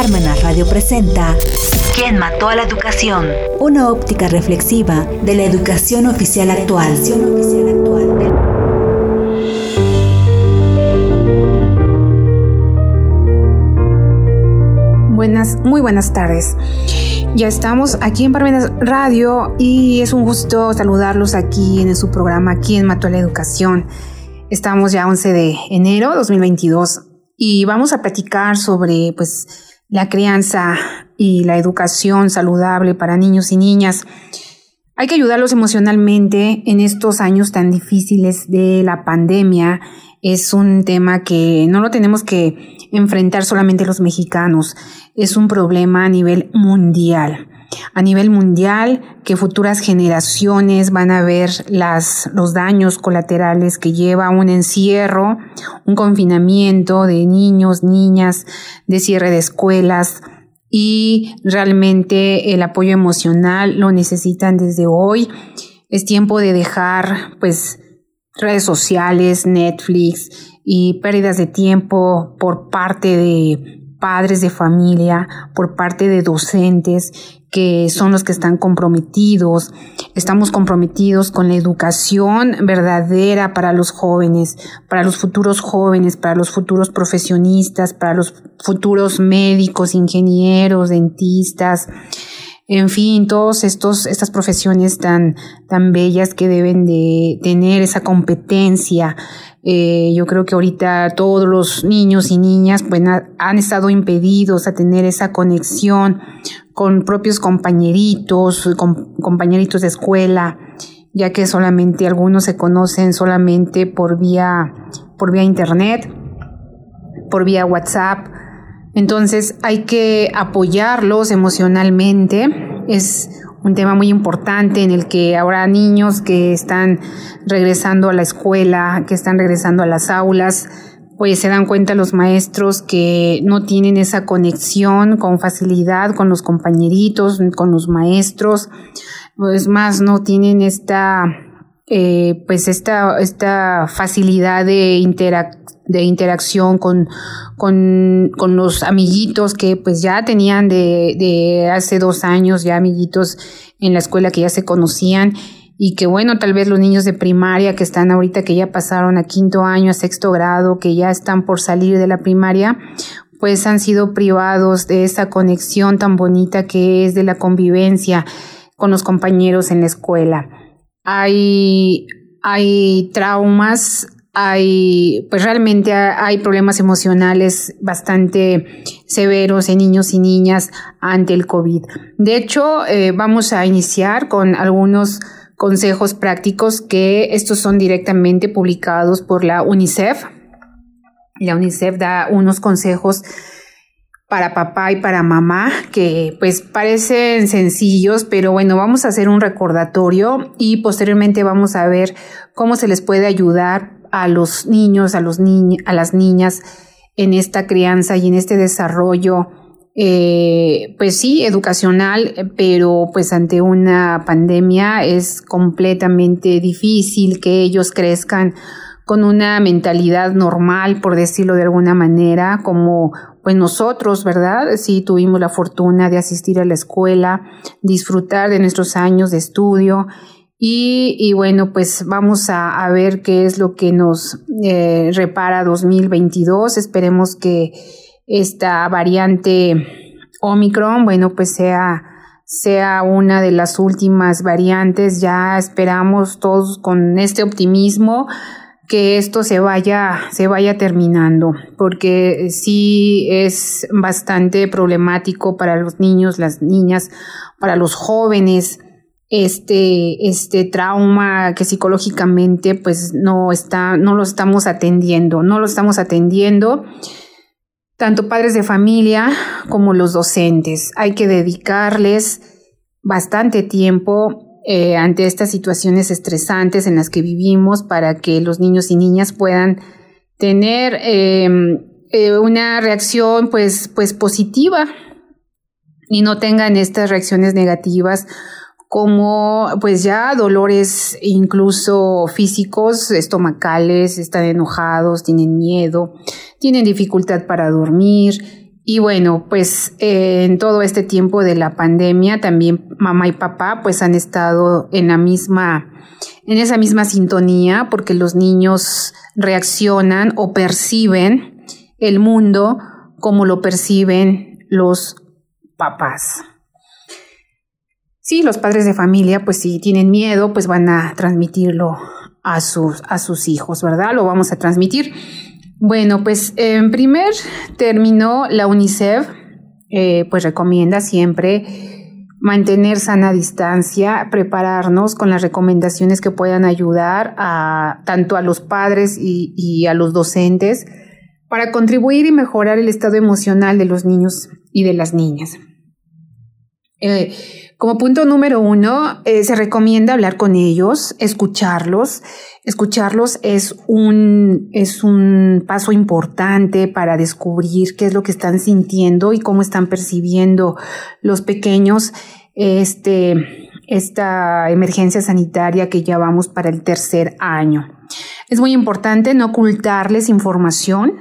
Parmenas Radio presenta ¿Quién mató a la educación? Una óptica reflexiva de la educación oficial actual. Buenas, muy buenas tardes. Ya estamos aquí en Parmenas Radio y es un gusto saludarlos aquí en su programa ¿Quién mató a la educación? Estamos ya 11 de enero 2022 y vamos a platicar sobre pues la crianza y la educación saludable para niños y niñas. Hay que ayudarlos emocionalmente en estos años tan difíciles de la pandemia. Es un tema que no lo tenemos que enfrentar solamente los mexicanos. Es un problema a nivel mundial a nivel mundial, que futuras generaciones van a ver las, los daños colaterales que lleva un encierro, un confinamiento de niños, niñas, de cierre de escuelas y realmente el apoyo emocional lo necesitan desde hoy. Es tiempo de dejar pues redes sociales, Netflix y pérdidas de tiempo por parte de padres de familia, por parte de docentes que son los que están comprometidos. Estamos comprometidos con la educación verdadera para los jóvenes, para los futuros jóvenes, para los futuros profesionistas, para los futuros médicos, ingenieros, dentistas, en fin, todas estas profesiones tan, tan bellas que deben de tener esa competencia. Eh, yo creo que ahorita todos los niños y niñas pues, han estado impedidos a tener esa conexión con propios compañeritos, con compañeritos de escuela, ya que solamente algunos se conocen solamente por vía, por vía internet, por vía WhatsApp. Entonces hay que apoyarlos emocionalmente. Es un tema muy importante en el que ahora niños que están regresando a la escuela, que están regresando a las aulas, pues se dan cuenta los maestros que no tienen esa conexión con facilidad con los compañeritos, con los maestros, pues más no tienen esta, eh, pues esta, esta facilidad de, de interacción con, con, con, los amiguitos que pues ya tenían de, de hace dos años, ya amiguitos en la escuela que ya se conocían y que bueno, tal vez los niños de primaria que están ahorita, que ya pasaron a quinto año, a sexto grado, que ya están por salir de la primaria, pues han sido privados de esa conexión tan bonita que es de la convivencia con los compañeros en la escuela. Hay, hay traumas, hay, pues realmente hay problemas emocionales bastante severos en niños y niñas ante el COVID. De hecho, eh, vamos a iniciar con algunos consejos prácticos que estos son directamente publicados por la UNICEF. La UNICEF da unos consejos para papá y para mamá que pues parecen sencillos, pero bueno, vamos a hacer un recordatorio y posteriormente vamos a ver cómo se les puede ayudar a los niños, a los niños, a las niñas en esta crianza y en este desarrollo eh, pues sí, educacional, pero pues ante una pandemia es completamente difícil que ellos crezcan con una mentalidad normal, por decirlo de alguna manera, como pues nosotros, ¿verdad? Sí tuvimos la fortuna de asistir a la escuela, disfrutar de nuestros años de estudio y, bueno, pues vamos a, a, ver qué es lo que nos eh, repara 2022. Esperemos que esta variante Omicron, bueno, pues sea, sea una de las últimas variantes. Ya esperamos todos con este optimismo que esto se vaya, se vaya terminando, porque sí es bastante problemático para los niños, las niñas, para los jóvenes, este, este trauma que psicológicamente pues no está, no lo estamos atendiendo, no lo estamos atendiendo tanto padres de familia como los docentes. Hay que dedicarles bastante tiempo eh, ante estas situaciones estresantes en las que vivimos para que los niños y niñas puedan tener em, eh, una reacción pues, pues positiva y no tengan estas reacciones negativas como pues ya dolores incluso físicos, estomacales, están enojados, tienen miedo, tienen dificultad para dormir Y bueno, pues eh, en todo este tiempo de la pandemia también mamá y papá pues han estado en la misma, en esa misma sintonía porque los niños reaccionan o perciben el mundo como lo perciben los papás. Sí, los padres de familia, pues si tienen miedo, pues van a transmitirlo a sus, a sus hijos, ¿verdad? Lo vamos a transmitir. Bueno, pues en primer término, la UNICEF eh, pues recomienda siempre mantener sana distancia, prepararnos con las recomendaciones que puedan ayudar a tanto a los padres y, a los docentes para contribuir y mejorar el estado emocional de los niños y de las niñas. Eh, como punto número uno, eh, se recomienda hablar con ellos, escucharlos. Escucharlos es un, es un paso importante para descubrir qué es lo que están sintiendo y cómo están percibiendo los pequeños este, esta emergencia sanitaria que ya vamos para el tercer año. Es muy importante no ocultarles información,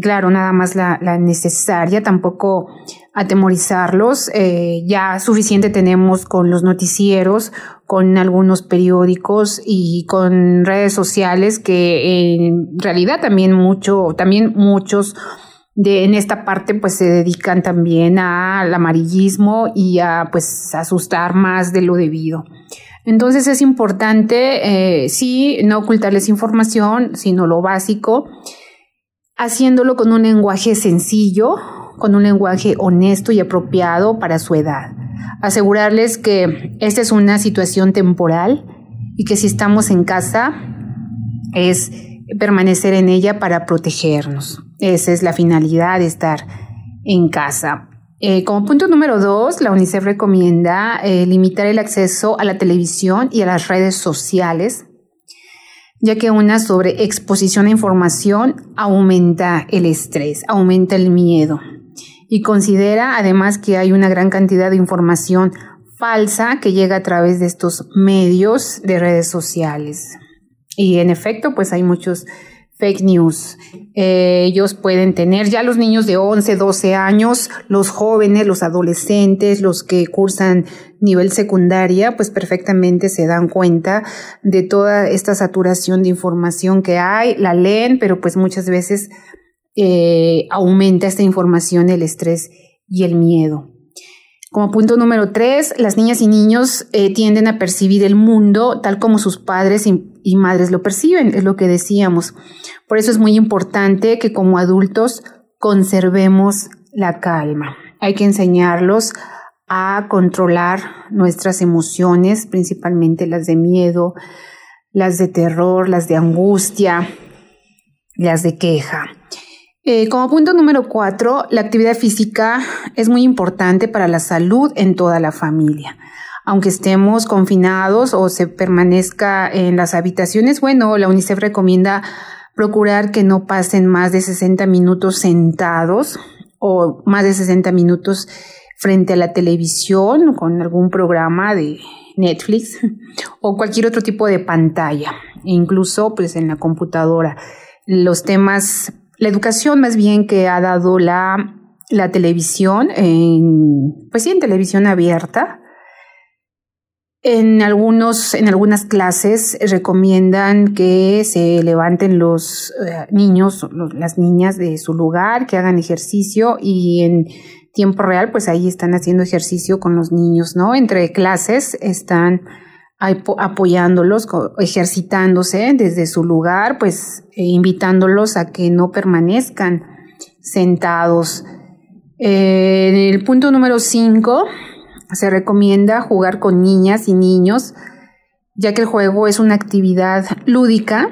claro, nada más la, necesaria, tampoco atemorizarlos. Eh, ya suficiente tenemos con los noticieros, con algunos periódicos y con redes sociales que en realidad también mucho, también muchos de en esta parte pues se dedican también al amarillismo y a pues asustar más de lo debido. Entonces es importante, eh, sí, no ocultarles información, sino lo básico haciéndolo con un lenguaje sencillo, con un lenguaje honesto y apropiado para su edad. Asegurarles que esta es una situación temporal y que si estamos en casa es permanecer en ella para protegernos. Esa es la finalidad de estar en casa. Eh, como punto número dos, la UNICEF recomienda eh, limitar el acceso a la televisión y a las redes sociales ya que una sobreexposición a información aumenta el estrés, aumenta el miedo. Y considera además que hay una gran cantidad de información falsa que llega a través de estos medios de redes sociales. Y en efecto, pues hay muchos fake news. Eh, ellos pueden tener ya los niños de 11, 12 años, los jóvenes, los adolescentes, los que cursan nivel secundaria, pues perfectamente se dan cuenta de toda esta saturación de información que hay, la leen, pero pues muchas veces eh, aumenta esta información el estrés y el miedo. Como punto número tres, las niñas y niños eh, tienden a percibir el mundo tal como sus padres y, madres lo perciben, es lo que decíamos. Por eso es muy importante que como adultos conservemos la calma. Hay que enseñarlos a controlar nuestras emociones, principalmente las de miedo, las de terror, las de angustia, las de queja. Eh, como punto número cuatro, la actividad física es muy importante para la salud en toda la familia. Aunque estemos confinados o se permanezca en las habitaciones, bueno, la UNICEF recomienda procurar que no pasen más de 60 minutos sentados o más de 60 minutos frente a la televisión con algún programa de Netflix o cualquier otro tipo de pantalla, incluso pues en la computadora. Los temas la educación más bien que ha dado la, la televisión, en, pues sí, en televisión abierta. En, algunos, en algunas clases recomiendan que se levanten los eh, niños, las niñas de su lugar, que hagan ejercicio y en tiempo real, pues ahí están haciendo ejercicio con los niños, ¿no? Entre clases están apoyándolos, ejercitándose desde su lugar, pues e invitándolos a que no permanezcan sentados. en el punto número 5 se recomienda jugar con niñas y niños, ya que el juego es una actividad lúdica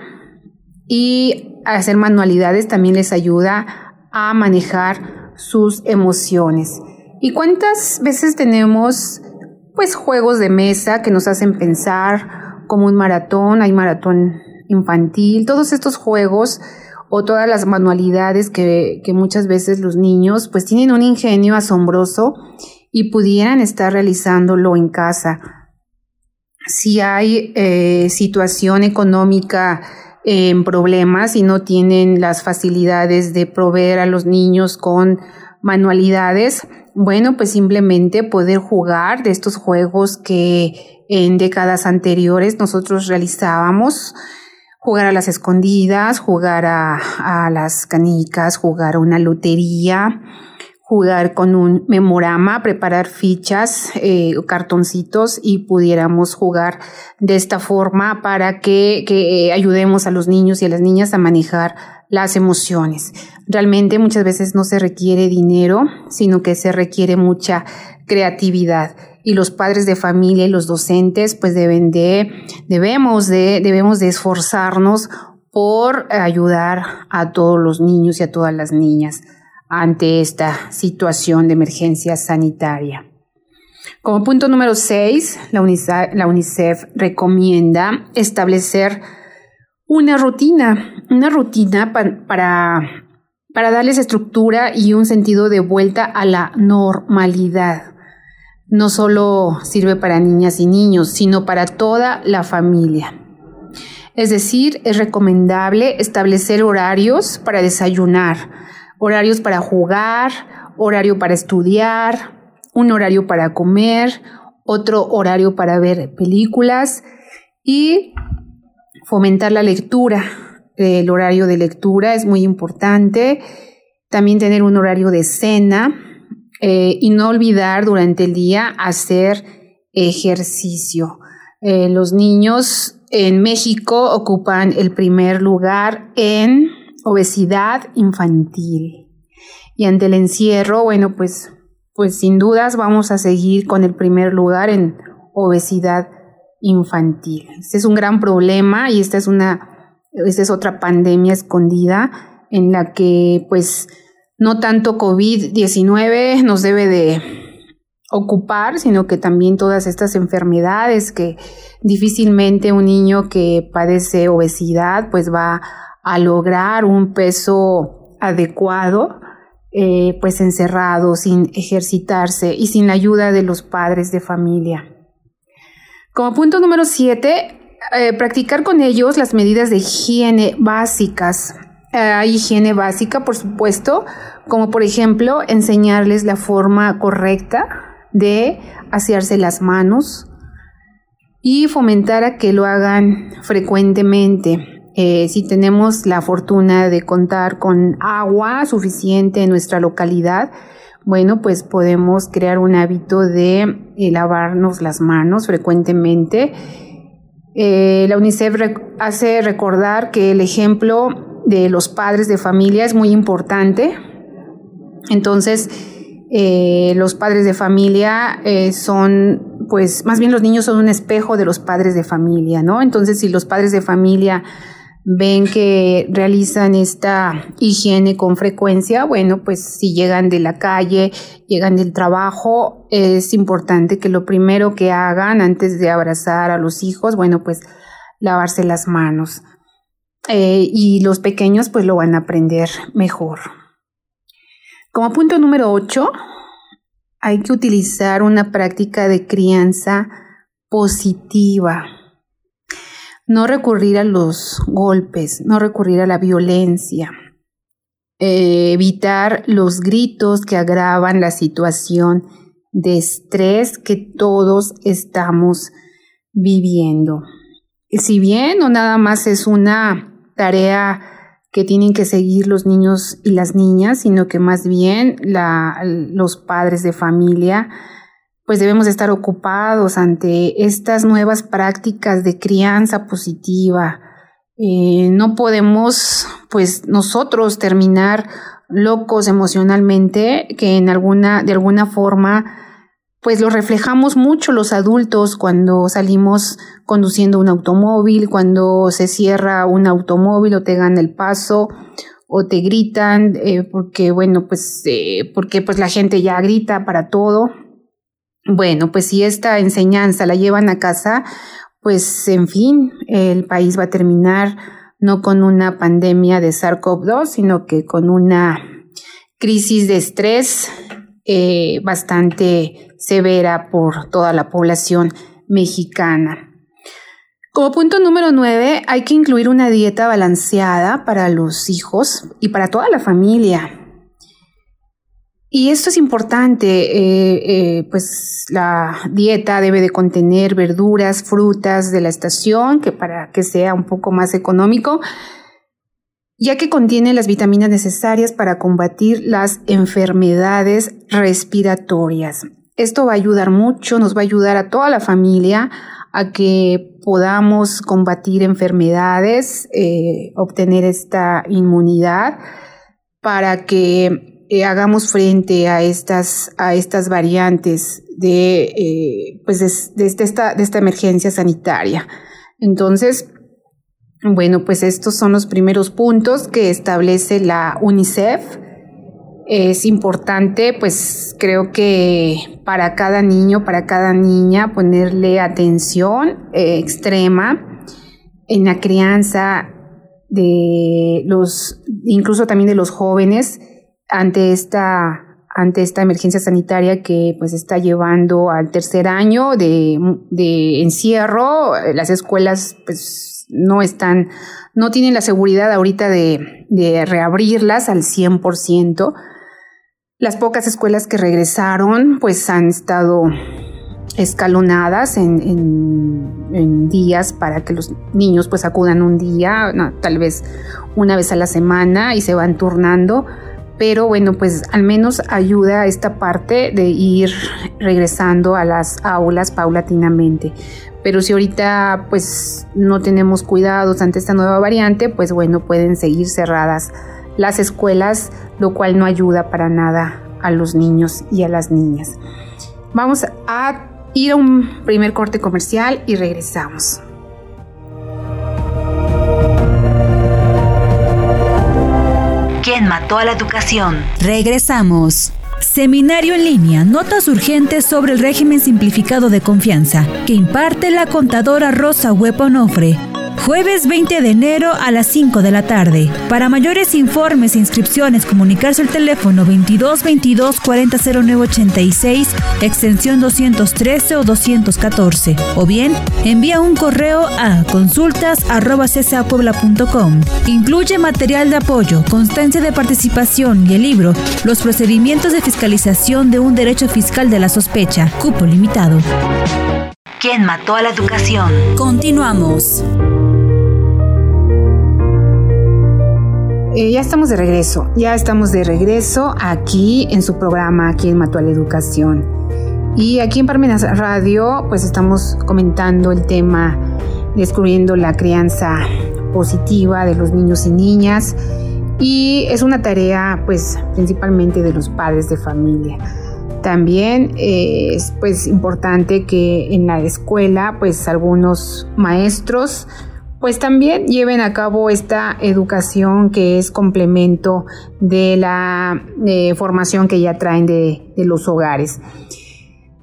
y hacer manualidades también les ayuda a manejar sus emociones. ¿Y cuántas veces tenemos pues juegos de mesa que nos hacen pensar como un maratón, hay maratón infantil, todos estos juegos o todas las manualidades que, muchas veces los niños pues tienen un ingenio asombroso y pudieran estar realizándolo en casa. Si hay eh, situación económica en problemas y no tienen las facilidades de proveer a los niños con manualidades, bueno, pues simplemente poder jugar de estos juegos que en décadas anteriores nosotros realizábamos, jugar a las escondidas, jugar a, las canicas, jugar a una lotería, jugar con un memorama, preparar fichas, eh, cartoncitos y pudiéramos jugar de esta forma para que, que, ayudemos a los niños y a las niñas a manejar las emociones. Realmente muchas veces no se requiere dinero, sino que se requiere mucha creatividad y los padres de familia y los docentes pues deben de debemos de debemos de esforzarnos por ayudar a todos los niños y a todas las niñas ante esta situación de emergencia sanitaria. Como punto número 6, la la UNICEF recomienda establecer una rutina, una rutina para, para darles estructura y un sentido de vuelta a la normalidad. No solo sirve para niñas y niños, sino para toda la familia. Es decir, es recomendable establecer horarios para desayunar, horarios para jugar, horario para estudiar, un horario para comer, otro horario para ver películas y fomentar la lectura. El horario de lectura es muy importante. También tener un horario de cena eh, y no olvidar durante el día hacer ejercicio. Eh, los niños en México ocupan el primer lugar en obesidad infantil. Y ante el encierro, bueno, pues, pues sin dudas vamos a seguir con el primer lugar en obesidad infantil. Este es un gran problema y esta es una, esta es otra pandemia escondida en la que, pues, no tanto COVID-19 nos debe de ocupar, sino que también todas estas enfermedades que difícilmente un niño que padece obesidad pues va a lograr un peso adecuado, eh, pues encerrado, sin ejercitarse y sin la ayuda de los padres de familia. Como punto número siete, eh, practicar con ellos las medidas de higiene básicas. Hay higiene básica, por supuesto, como por ejemplo enseñarles la forma correcta de asearse las manos y fomentar a que lo hagan frecuentemente. Eh, si tenemos la fortuna de contar con agua suficiente en nuestra localidad, bueno, pues podemos crear un hábito de eh, lavarnos las manos frecuentemente. Eh, la UNICEF hace recordar que el ejemplo de los padres de familia es muy importante. Entonces, los padres de familia son, pues, más bien los niños son un espejo de los padres de familia, ¿no? Entonces, si los padres de familia ven que realizan esta higiene con frecuencia, bueno, pues si llegan de la calle, llegan del trabajo, es importante que lo primero que hagan antes de abrazar a los hijos, bueno, pues lavarse las manos. Eh, y los pequeños pues lo van a aprender mejor. Como punto número 8, hay que utilizar una práctica de crianza positiva no recurrir a los golpes, no recurrir a la violencia, eh, evitar los gritos que agravan la situación de estrés que todos estamos viviendo. Si bien no nada más es una tarea que tienen que seguir los niños y las niñas, sino que más bien los padres de familia pues debemos estar ocupados ante estas nuevas prácticas de crianza positiva. Eh, no podemos, pues nosotros terminar locos emocionalmente, que en alguna, de alguna forma, pues lo reflejamos mucho los adultos cuando salimos conduciendo un automóvil, cuando se cierra un automóvil o te gana el paso o te gritan, eh, porque bueno, pues, eh, porque pues la gente ya grita para todo. Bueno, pues si esta enseñanza la llevan a casa, pues en fin, el país va a terminar no con una pandemia de SARS-CoV-2, sino que con una crisis de estrés eh, bastante severa por toda la población mexicana. Como punto número nueve, hay que incluir una dieta balanceada para los hijos y para toda la familia. Y esto es importante, eh, eh, pues la dieta debe de contener verduras, frutas de la estación, que para que sea un poco más económico, ya que contiene las vitaminas necesarias para combatir las enfermedades respiratorias. Esto va a ayudar mucho, nos va a ayudar a toda la familia a que podamos combatir enfermedades, eh, obtener esta inmunidad para que eh, hagamos frente a estas, a estas variantes de, eh, pues de, esta, de esta emergencia sanitaria. Entonces, bueno, pues estos son los primeros puntos que establece la UNICEF. Es importante, pues creo que para cada niño, para cada niña, ponerle atención eh, extrema en la crianza de los, incluso también de los jóvenes, ante esta ante esta emergencia sanitaria que pues está llevando al tercer año de, de encierro, las escuelas pues no están, no tienen la seguridad ahorita de, de reabrirlas al 100%. Las pocas escuelas que regresaron pues han estado escalonadas en, días para que los niños pues acudan un día, tal vez una vez a la semana y se van turnando pero bueno, pues al menos ayuda a esta parte de ir regresando a las aulas paulatinamente. Pero si ahorita pues no tenemos cuidados ante esta nueva variante, pues bueno, pueden seguir cerradas las escuelas, lo cual no ayuda para nada a los niños y a las niñas. Vamos a ir a un primer corte comercial y regresamos. ¿Quién mató a la educación? Regresamos. Seminario en línea, notas urgentes sobre el régimen simplificado de confianza, que imparte la contadora Rosa Huepa Onofre Jueves 20 de enero a las 5 de la tarde. Para mayores informes e inscripciones, comunicarse al teléfono 22 22 40 86, extensión 213 o 214. O bien, envía un correo a consultas Incluye material de apoyo, constancia de participación y el libro Los procedimientos de fiscalización de un derecho fiscal de la sospecha, cupo limitado. ¿Quién mató a la educación? Continuamos. Eh, ya estamos de regreso, ya estamos de regreso aquí en su programa Quien mató a la educación. Y aquí en Parmenas Radio, pues estamos comentando el tema, descubriendo la crianza positiva de los niños y niñas. Y es una tarea, pues, principalmente de los padres de familia. También eh, es, pues, importante que en la escuela, pues, algunos maestros pues también lleven a cabo esta educación que es complemento de la eh, formación que ya traen de, los hogares.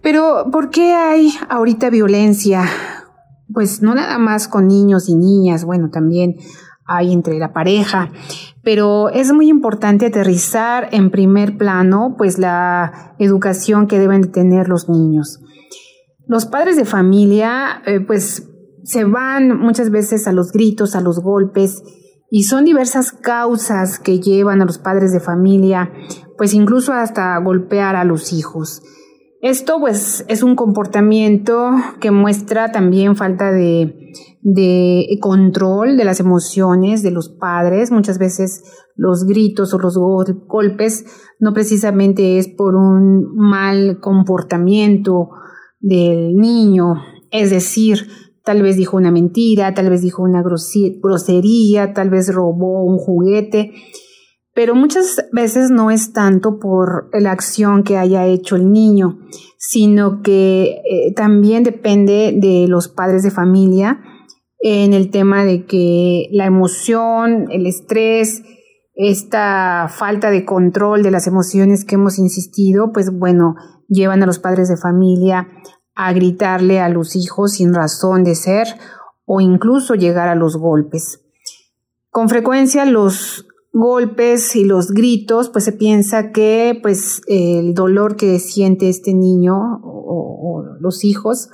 Pero, ¿por qué hay ahorita violencia? Pues no nada más con niños y niñas, bueno, también hay entre la pareja, pero es muy importante aterrizar en primer plano pues la educación que deben tener los niños. Los padres de familia eh, pues se van muchas veces a los gritos, a los golpes, y son diversas causas que llevan a los padres de familia, pues incluso hasta golpear a los hijos. Esto pues es un comportamiento que muestra también falta de, de control de las emociones de los padres. Muchas veces los gritos o los golpes no precisamente es por un mal comportamiento del niño, es decir, Tal vez dijo una mentira, tal vez dijo una grosería, tal vez robó un juguete, pero muchas veces no es tanto por la acción que haya hecho el niño, sino que eh, también depende de los padres de familia en el tema de que la emoción, el estrés, esta falta de control de las emociones que hemos insistido, pues bueno, llevan a los padres de familia a gritarle a los hijos sin razón de ser o incluso llegar a los golpes. Con frecuencia los golpes y los gritos, pues se piensa que pues el dolor que siente este niño o, los hijos,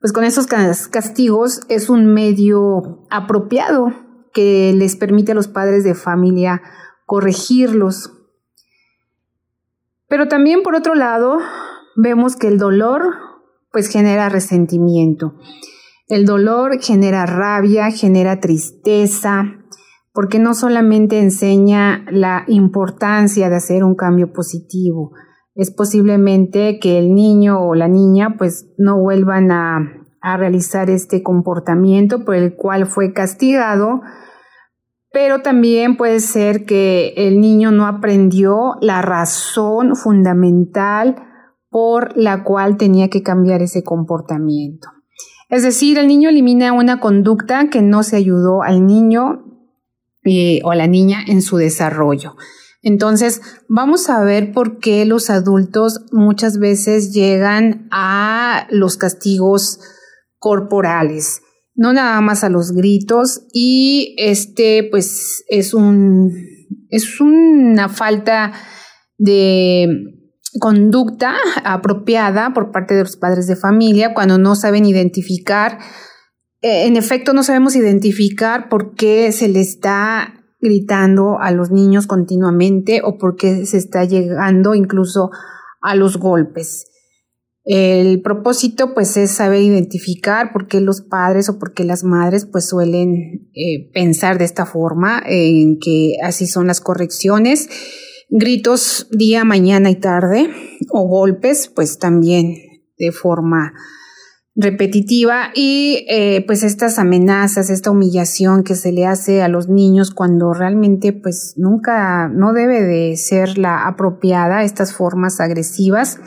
pues con esos castigos es un medio apropiado que les permite a los padres de familia corregirlos Pero también por otro lado, vemos que el dolor pues genera resentimiento. El dolor genera rabia, genera tristeza, porque no solamente enseña la importancia de hacer un cambio positivo, es posiblemente que el niño o la niña pues no vuelvan a, realizar este comportamiento por el cual fue castigado, pero también puede ser que el niño no aprendió la razón fundamental por la cual tenía que cambiar ese comportamiento. Es decir, el niño elimina una conducta que no se ayudó al niño eh, o a la niña en su desarrollo. Entonces, vamos a ver por qué los adultos muchas veces llegan a los castigos corporales, no nada más a los gritos y este pues es un es una falta de conducta apropiada por parte de los padres de familia cuando no saben identificar eh, en efecto no sabemos identificar por qué se le está gritando a los niños continuamente o porque se está llegando incluso a los golpes. El propósito pues es saber identificar por qué los padres o por qué las madres pues suelen eh, pensar de esta forma, en que así son las correcciones, gritos día, mañana y tarde o golpes pues también de forma repetitiva. Y eh, pues estas amenazas, esta humillación que se le hace a los niños cuando realmente pues nunca, no debe de ser la apropiada, estas formas agresivas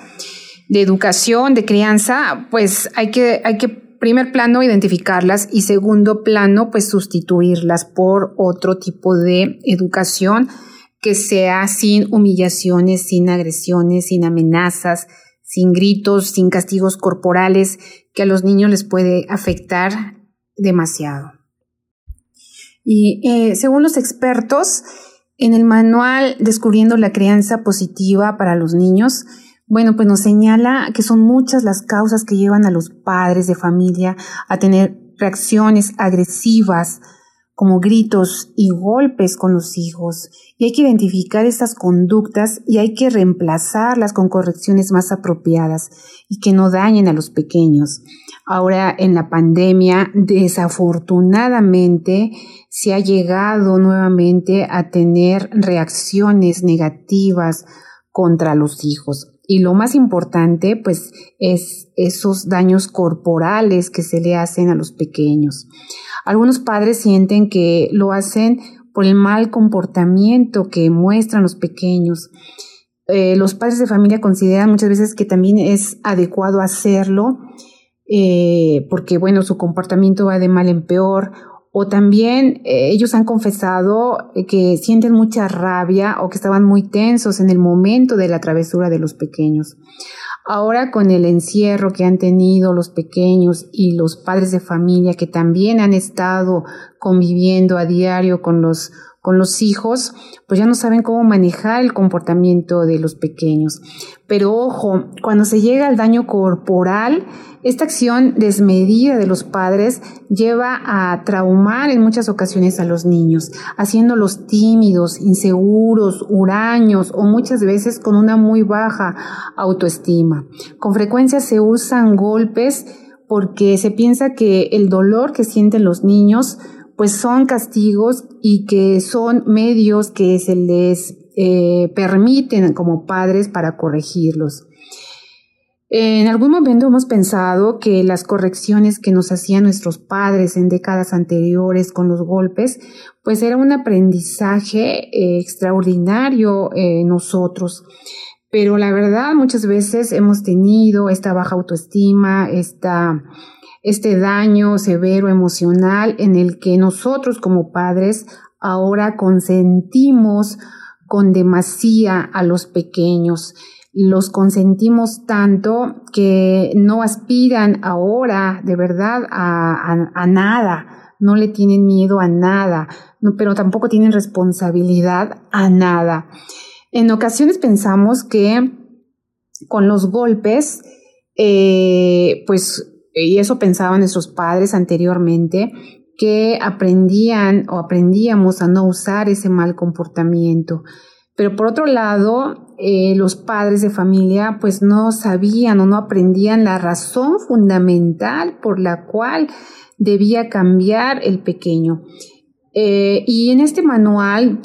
de educación, de crianza, pues hay que, hay que primer plano identificarlas y segundo plano pues sustituirlas por otro tipo de educación que sea sin humillaciones, sin agresiones, sin amenazas, sin gritos, sin castigos corporales, que a los niños les puede afectar demasiado. Y eh, según los expertos, en el manual Descubriendo la crianza positiva para los niños, bueno, pues nos señala que son muchas las causas que llevan a los padres de familia a tener reacciones agresivas, como gritos y golpes con los hijos. Y hay que identificar estas conductas y hay que reemplazarlas con correcciones más apropiadas y que no dañen a los pequeños. Ahora en la pandemia, desafortunadamente, se ha llegado nuevamente a tener reacciones negativas contra los hijos. Y lo más importante, pues, es esos daños corporales que se le hacen a los pequeños. Algunos padres sienten que lo hacen por el mal comportamiento que muestran los pequeños. Eh, los padres de familia consideran muchas veces que también es adecuado hacerlo eh, porque, bueno, su comportamiento va de mal en peor. O también eh, ellos han confesado que sienten mucha rabia o que estaban muy tensos en el momento de la travesura de los pequeños. Ahora con el encierro que han tenido los pequeños y los padres de familia que también han estado conviviendo a diario con los con los hijos, pues ya no saben cómo manejar el comportamiento de los pequeños. Pero ojo, cuando se llega al daño corporal, esta acción desmedida de los padres lleva a traumar en muchas ocasiones a los niños, haciéndolos tímidos, inseguros, huraños o muchas veces con una muy baja autoestima. Con frecuencia se usan golpes porque se piensa que el dolor que sienten los niños pues son castigos y que son medios que se les eh, permiten como padres para corregirlos. En algún momento hemos pensado que las correcciones que nos hacían nuestros padres en décadas anteriores con los golpes, pues era un aprendizaje eh, extraordinario en nosotros. Pero la verdad, muchas veces hemos tenido esta baja autoestima, esta este daño severo emocional en el que nosotros como padres ahora consentimos con demasía a los pequeños. Los consentimos tanto que no aspiran ahora de verdad a, nada, no le tienen miedo a nada, pero tampoco tienen responsabilidad a nada. En ocasiones pensamos que con los golpes, eh, pues y eso pensaban nuestros padres anteriormente, que aprendían o aprendíamos a no usar ese mal comportamiento. Pero por otro lado, eh, los padres de familia pues no sabían o no aprendían la razón fundamental por la cual debía cambiar el pequeño. Eh, y en este manual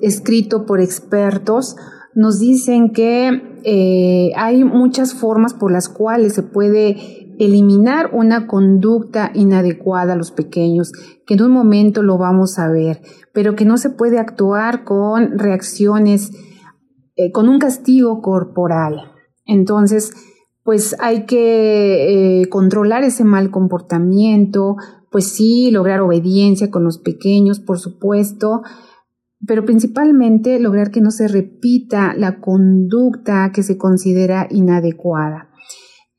escrito por expertos nos dicen que eh, hay muchas formas por las cuales se puede eliminar una conducta inadecuada a los pequeños, que en un momento lo vamos a ver, pero que no se puede actuar con reacciones, eh, con un castigo corporal. Entonces, pues hay que eh, controlar ese mal comportamiento, pues sí, lograr obediencia con los pequeños, por supuesto, pero principalmente lograr que no se repita la conducta que se considera inadecuada.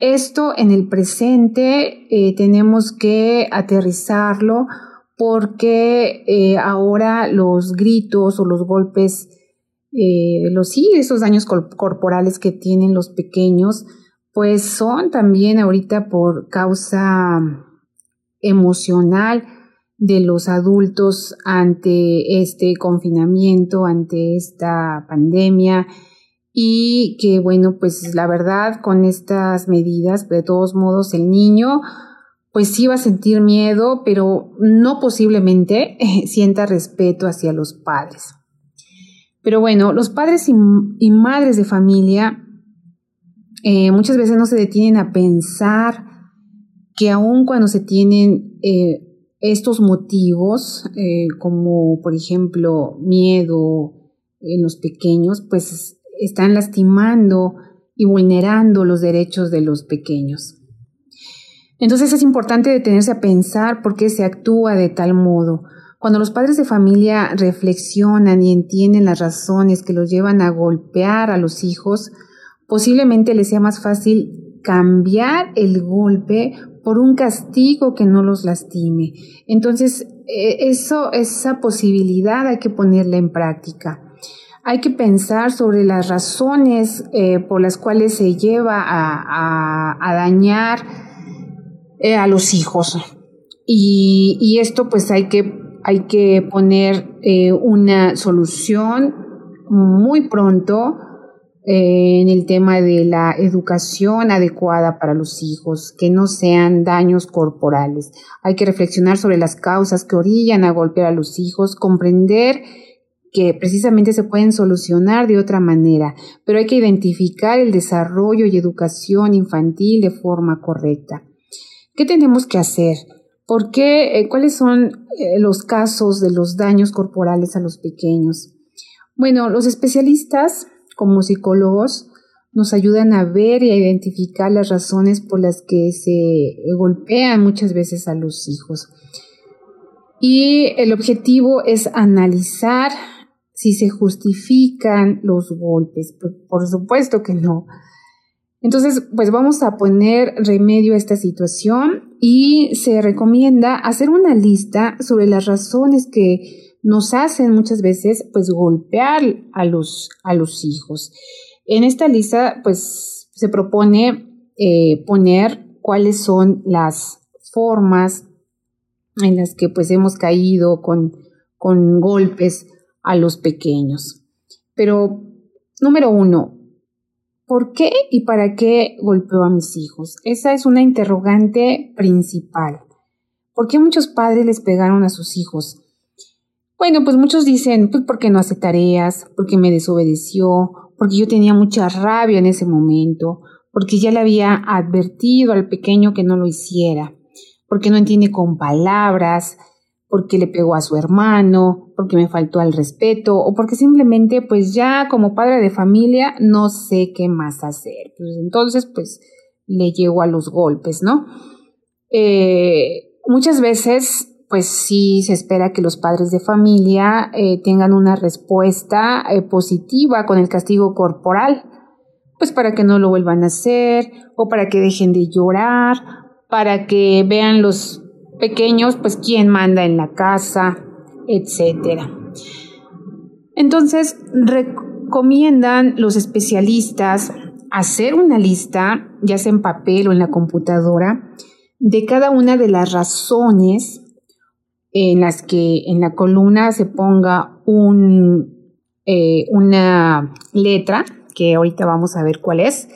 Esto en el presente eh, tenemos que aterrizarlo porque eh, ahora los gritos o los golpes, eh, los sí, esos daños corporales que tienen los pequeños, pues son también ahorita por causa emocional de los adultos ante este confinamiento, ante esta pandemia y que bueno, pues la verdad con estas medidas, de todos modos el niño pues sí va a sentir miedo, pero no posiblemente sienta respeto hacia los padres. Pero bueno, los padres y, madres de familia eh, muchas veces no se detienen a pensar que aun cuando se tienen eh, estos motivos, eh, como por ejemplo miedo en los pequeños, pues están lastimando y vulnerando los derechos de los pequeños. Entonces es importante detenerse a pensar por qué se actúa de tal modo. Cuando los padres de familia reflexionan y entienden las razones que los llevan a golpear a los hijos, posiblemente les sea más fácil cambiar el golpe por un castigo que no los lastime. Entonces, e, eso, esa posibilidad hay que ponerla en práctica hay que pensar sobre las razones eh, por las cuales se lleva a, dañar eh, a los hijos. Y, esto pues hay que, hay que poner eh, una solución muy pronto en el tema de la educación adecuada para los hijos, que no sean daños corporales. Hay que reflexionar sobre las causas que orillan a golpear a los hijos, comprender que precisamente se pueden solucionar de otra manera, pero hay que identificar el desarrollo y educación infantil de forma correcta. ¿Qué tenemos que hacer? ¿Por qué? Eh, ¿Cuáles son eh, los casos de los daños corporales a los pequeños? Bueno, los especialistas, como psicólogos, nos ayudan a ver y a identificar las razones por las que se golpean muchas veces a los hijos. Y el objetivo es analizar si se justifican los golpes. Por, por, supuesto que no. Entonces, pues vamos a poner remedio a esta situación y se recomienda hacer una lista sobre las razones que nos hacen muchas veces pues golpear a los, a los hijos. En esta lista pues se propone eh, poner cuáles son las formas en las que pues hemos caído con, con golpes a los pequeños. Pero, número uno, ¿por qué y para qué golpeó a mis hijos? Esa es una interrogante principal. ¿Por qué muchos padres les pegaron a sus hijos? Bueno, pues muchos dicen, pues porque no hace tareas, porque me desobedeció, porque yo tenía mucha rabia en ese momento, porque ya le había advertido al pequeño que no lo hiciera, porque no entiende con palabras, porque le pegó a su hermano, porque me faltó al respeto o porque simplemente pues ya como padre de familia no sé qué más hacer. Pues entonces pues le llego a los golpes, ¿no? Eh, muchas veces pues sí se espera que los padres de familia eh, tengan una respuesta eh, positiva con el castigo corporal, pues para que no lo vuelvan a hacer o para que dejen de llorar, para que vean los pequeños, pues quién manda en la casa, etcétera. Entonces, recomiendan los especialistas hacer una lista, ya sea en papel o en la computadora, de cada una de las razones en las que en la columna se ponga un, eh, una letra, que ahorita vamos a ver cuál es,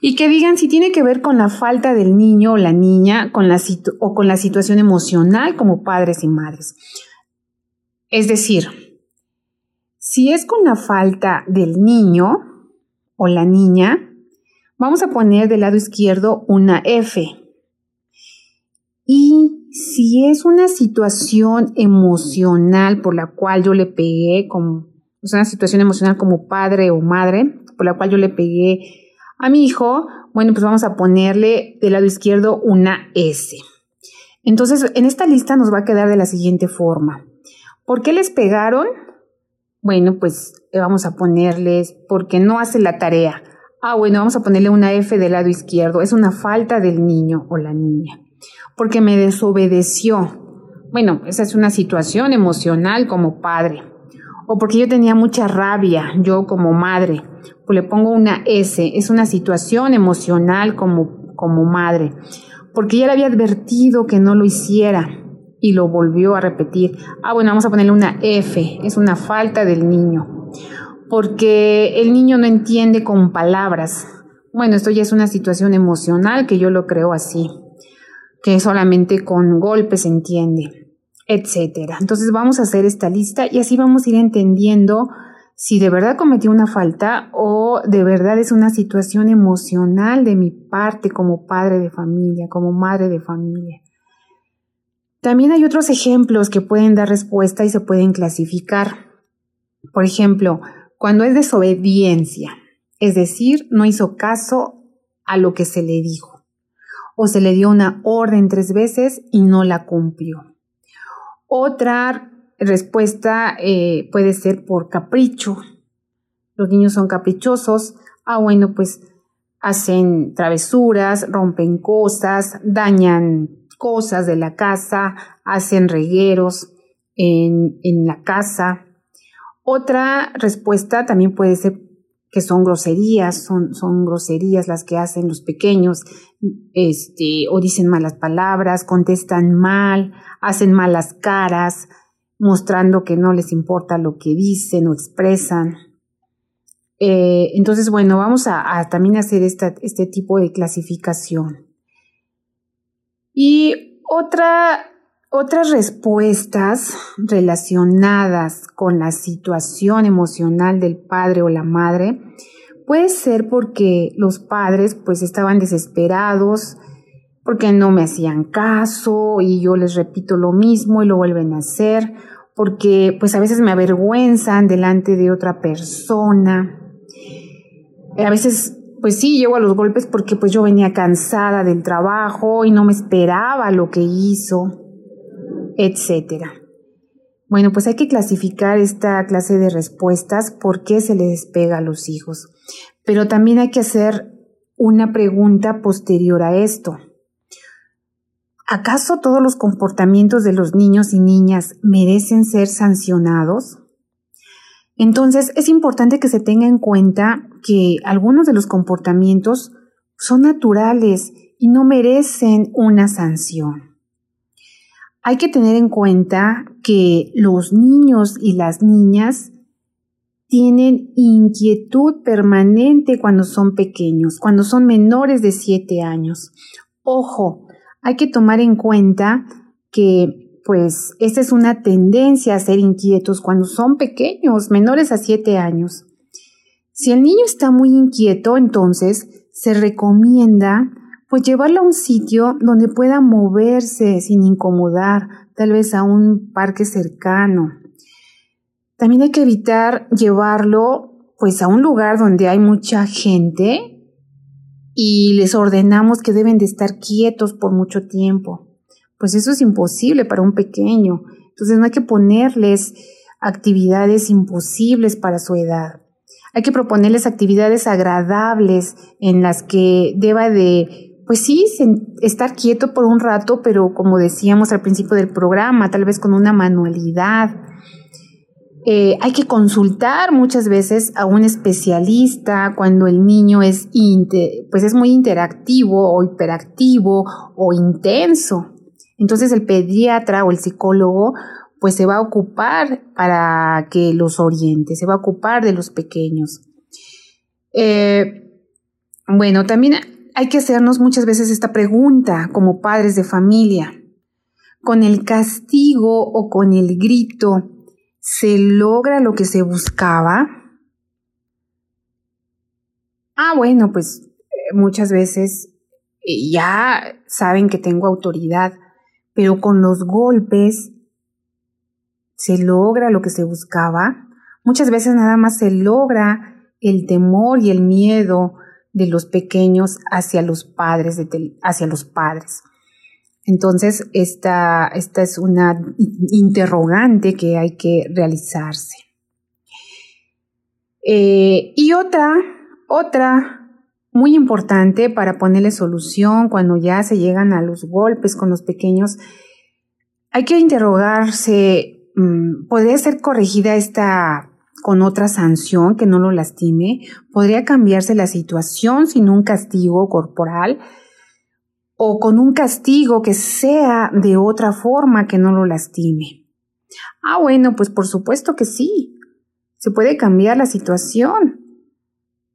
y que digan si tiene que ver con la falta del niño o la niña con la o con la situación emocional como padres y madres. Es decir, si es con la falta del niño o la niña, vamos a poner del lado izquierdo una F. Y si es una situación emocional por la cual yo le pegué, como, una situación emocional como padre o madre, por la cual yo le pegué a mi hijo, bueno, pues vamos a ponerle del lado izquierdo una S. Entonces, en esta lista nos va a quedar de la siguiente forma. ¿Por qué les pegaron? Bueno, pues eh, vamos a ponerles porque no hace la tarea. Ah, bueno, vamos a ponerle una F del lado izquierdo. Es una falta del niño o la niña. Porque me desobedeció. Bueno, esa es una situación emocional como padre. O porque yo tenía mucha rabia, yo como madre pues le pongo una S, es una situación emocional como, como madre, porque ya le había advertido que no lo hiciera y lo volvió a repetir. Ah, bueno, vamos a ponerle una F, es una falta del niño, porque el niño no entiende con palabras. Bueno, esto ya es una situación emocional que yo lo creo así, que solamente con golpes entiende, etcétera. Entonces vamos a hacer esta lista y así vamos a ir entendiendo si de verdad cometí una falta o de verdad es una situación emocional de mi parte como padre de familia, como madre de familia. También hay otros ejemplos que pueden dar respuesta y se pueden clasificar. Por ejemplo, cuando es desobediencia, es decir, no hizo caso a lo que se le dijo, o se le dio una orden tres veces y no la cumplió. Otra respuesta eh, puede ser por capricho. Los niños son caprichosos. Ah, bueno, pues hacen travesuras, rompen cosas, dañan cosas de la casa, hacen regueros en, en la casa. Otra respuesta también puede ser que son groserías, son, son groserías las que hacen los pequeños, este, o dicen malas palabras, contestan mal, hacen malas caras, mostrando que no les importa lo que dicen o expresan. Eh, entonces, bueno, vamos a, también hacer este tipo de clasificación. Y otra, otras respuestas relacionadas con la situación emocional del padre o la madre puede ser porque los padres pues estaban desesperados, porque no me hacían caso y yo les repito lo mismo y lo vuelven a hacer, porque pues a veces me avergüenzan delante de otra persona. A veces pues sí, llego a los golpes porque pues yo venía cansada del trabajo y no me esperaba lo que hizo, etcétera. Bueno, pues hay que clasificar esta clase de respuestas, por qué se les pega a los hijos. Pero también hay que hacer una pregunta posterior a esto. ¿Acaso todos los comportamientos de los niños y niñas merecen ser sancionados? Entonces es importante que se tenga en cuenta que algunos de los comportamientos son naturales y no merecen una sanción. Hay que tener en cuenta que los niños y las niñas tienen inquietud permanente cuando son pequeños, cuando son menores de 7 años. Ojo, hay que tomar en cuenta que pues esta es una tendencia a ser inquietos cuando son pequeños, menores a 7 años. Si el niño está muy inquieto, entonces se recomienda pues llevarlo a un sitio donde pueda moverse sin incomodar, tal vez a un parque cercano. También hay que evitar llevarlo pues a un lugar donde hay mucha gente y les ordenamos que deben de estar quietos por mucho tiempo. Pues eso es imposible para un pequeño. Entonces no hay que ponerles actividades imposibles para su edad. Hay que proponerles actividades agradables en las que deba de, pues sí, estar quieto por un rato, pero como decíamos al principio del programa, tal vez con una manualidad, eh, hay que consultar muchas veces a un especialista cuando el niño es, pues es muy interactivo o hiperactivo o intenso. Entonces el pediatra o el psicólogo pues se va a ocupar para que los oriente, se va a ocupar de los pequeños. Eh, bueno, también hay que hacernos muchas veces esta pregunta como padres de familia. ¿Con el castigo o con el grito se logra lo que se buscaba? Ah, bueno, pues eh, muchas veces eh, ya saben que tengo autoridad, pero con los golpes se logra lo que se buscaba. Muchas veces nada más se logra el temor y el miedo de los pequeños hacia los padres, hacia los padres. Entonces, esta, esta es una interrogante que hay que realizarse. Eh, y otra, otra muy importante para ponerle solución cuando ya se llegan a los golpes con los pequeños, hay que interrogarse, mm, ¿podría ser corregida esta con otra sanción que no lo lastime? ¿Podría cambiarse la situación sin un castigo corporal? ¿O con un castigo que sea de otra forma que no lo lastime? Ah, bueno, pues por supuesto que sí. Se puede cambiar la situación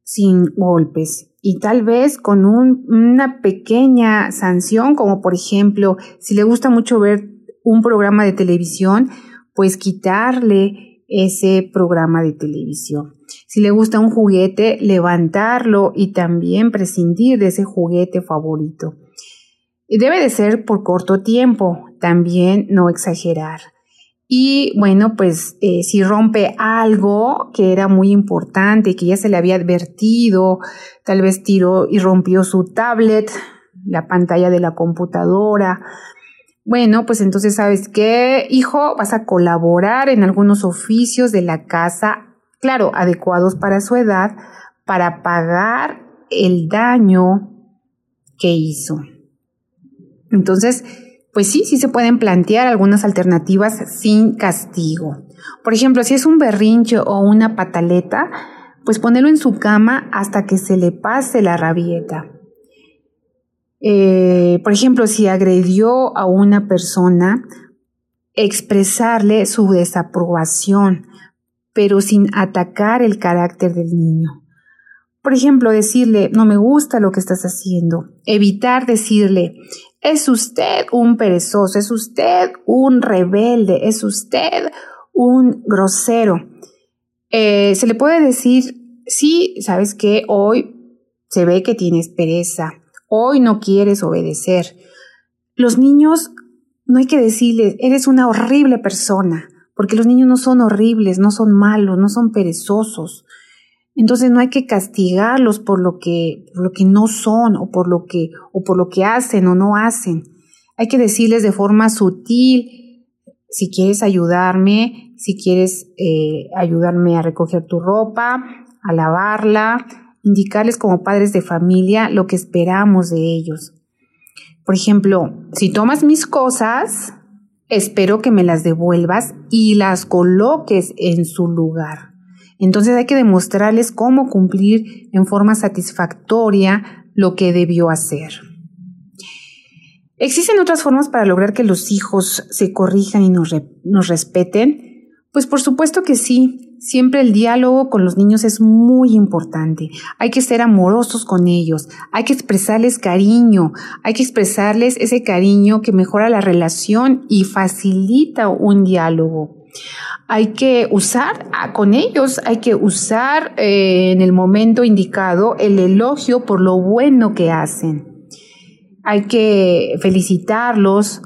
sin golpes y tal vez con una pequeña sanción, como por ejemplo, si le gusta mucho ver un programa de televisión, pues quitarle ese programa de televisión. Si le gusta un juguete, levantarlo y también prescindir de ese juguete favorito. Debe de ser por corto tiempo, también no exagerar. Y bueno, pues eh, si rompe algo que era muy importante, que ya se le había advertido, tal vez tiró y rompió su tablet, la pantalla de la computadora, bueno, pues entonces, ¿sabes qué, hijo? Vas a colaborar en algunos oficios de la casa, claro, adecuados para su edad, para pagar el daño que hizo. Entonces, pues sí, sí se pueden plantear algunas alternativas sin castigo. Por ejemplo, si es un berrinche o una pataleta, pues ponerlo en su cama hasta que se le pase la rabieta. Eh, por ejemplo, si agredió a una persona, expresarle su desaprobación, pero sin atacar el carácter del niño. Por ejemplo, decirle, no me gusta lo que estás haciendo. Evitar decirle, es usted un perezoso, es usted un rebelde, es usted un grosero. Eh, se le puede decir, sí, sabes que hoy se ve que tienes pereza, Hoy no quieres obedecer. Los niños, no hay que decirles, eres una horrible persona, porque los niños no son horribles, no son malos, no son perezosos. Entonces no hay que castigarlos por lo que, por lo que no son o por lo que, o por lo que hacen o no hacen. Hay que decirles de forma sutil, si quieres ayudarme, si quieres eh, ayudarme a recoger tu ropa, a lavarla, indicarles como padres de familia lo que esperamos de ellos. Por ejemplo, si tomas mis cosas, espero que me las devuelvas y las coloques en su lugar. Entonces hay que demostrarles cómo cumplir en forma satisfactoria lo que debió hacer. ¿Existen otras formas para lograr que los hijos se corrijan y nos, nos respeten? Pues por supuesto que sí. Siempre el diálogo con los niños es muy importante. Hay que ser amorosos con ellos, hay que expresarles cariño, hay que expresarles ese cariño que mejora la relación y facilita un diálogo. Hay que usar con ellos, hay que usar eh, en el momento indicado el elogio por lo bueno que hacen. Hay que felicitarlos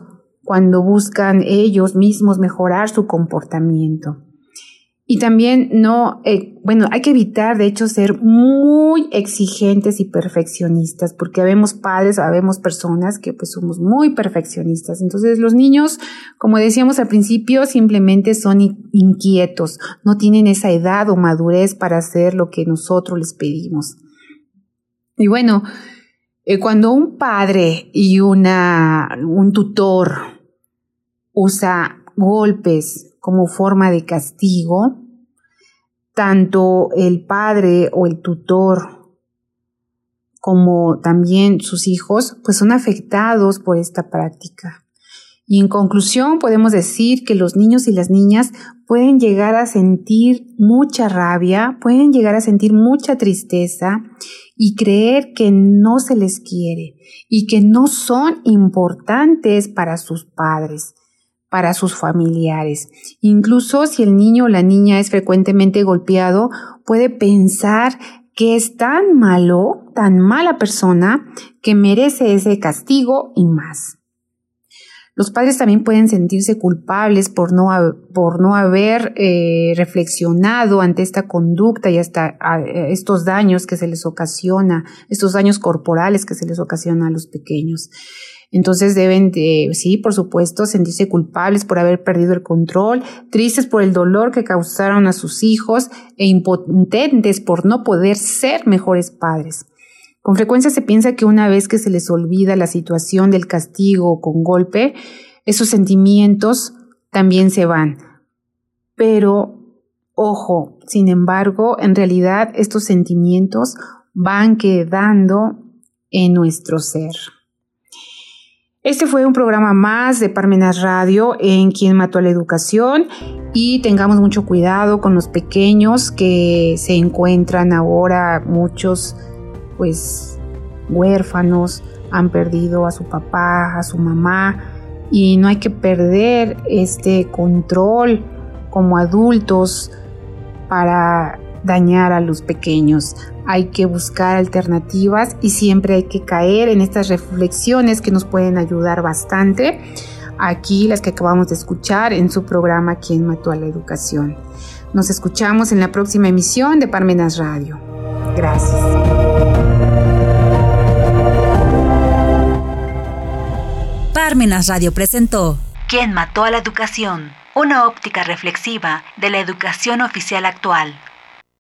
cuando buscan ellos mismos mejorar su comportamiento. Y también no, eh, bueno, hay que evitar, de hecho, ser muy exigentes y perfeccionistas, porque habemos padres, habemos personas que pues somos muy perfeccionistas. Entonces los niños, como decíamos al principio, simplemente son inquietos, no tienen esa edad o madurez para hacer lo que nosotros les pedimos. Y bueno, eh, cuando un padre y una, un tutor usa golpes, como forma de castigo, tanto el padre o el tutor como también sus hijos, pues son afectados por esta práctica. Y en conclusión, podemos decir que los niños y las niñas pueden llegar a sentir mucha rabia, pueden llegar a sentir mucha tristeza y creer que no se les quiere y que no son importantes para sus padres, para sus familiares. Incluso si el niño o la niña es frecuentemente golpeado, puede pensar que es tan malo, tan mala persona, que merece ese castigo y más. Los padres también pueden sentirse culpables por no, por no haber eh, reflexionado ante esta conducta y hasta estos daños que se les ocasiona, estos daños corporales que se les ocasiona a los pequeños. Entonces deben de, sí, por supuesto, sentirse culpables por haber perdido el control, tristes por el dolor que causaron a sus hijos e impotentes por no poder ser mejores padres. Con frecuencia se piensa que una vez que se les olvida la situación del castigo con golpe, esos sentimientos también se van. Pero, ojo, sin embargo, en realidad estos sentimientos van quedando en nuestro ser. Este fue un programa más de Parmenas Radio en Quien Mató a la Educación y tengamos mucho cuidado con los pequeños que se encuentran ahora. Muchos pues huérfanos, han perdido a su papá, a su mamá y no hay que perder este control como adultos para dañar a los pequeños. Hay que buscar alternativas y siempre hay que caer en estas reflexiones que nos pueden ayudar bastante. Aquí las que acabamos de escuchar en su programa Quién mató a la educación. Nos escuchamos en la próxima emisión de Parmenas Radio. Gracias. Parmenas Radio presentó ¿Quién mató a la educación? Una óptica reflexiva de la educación oficial actual.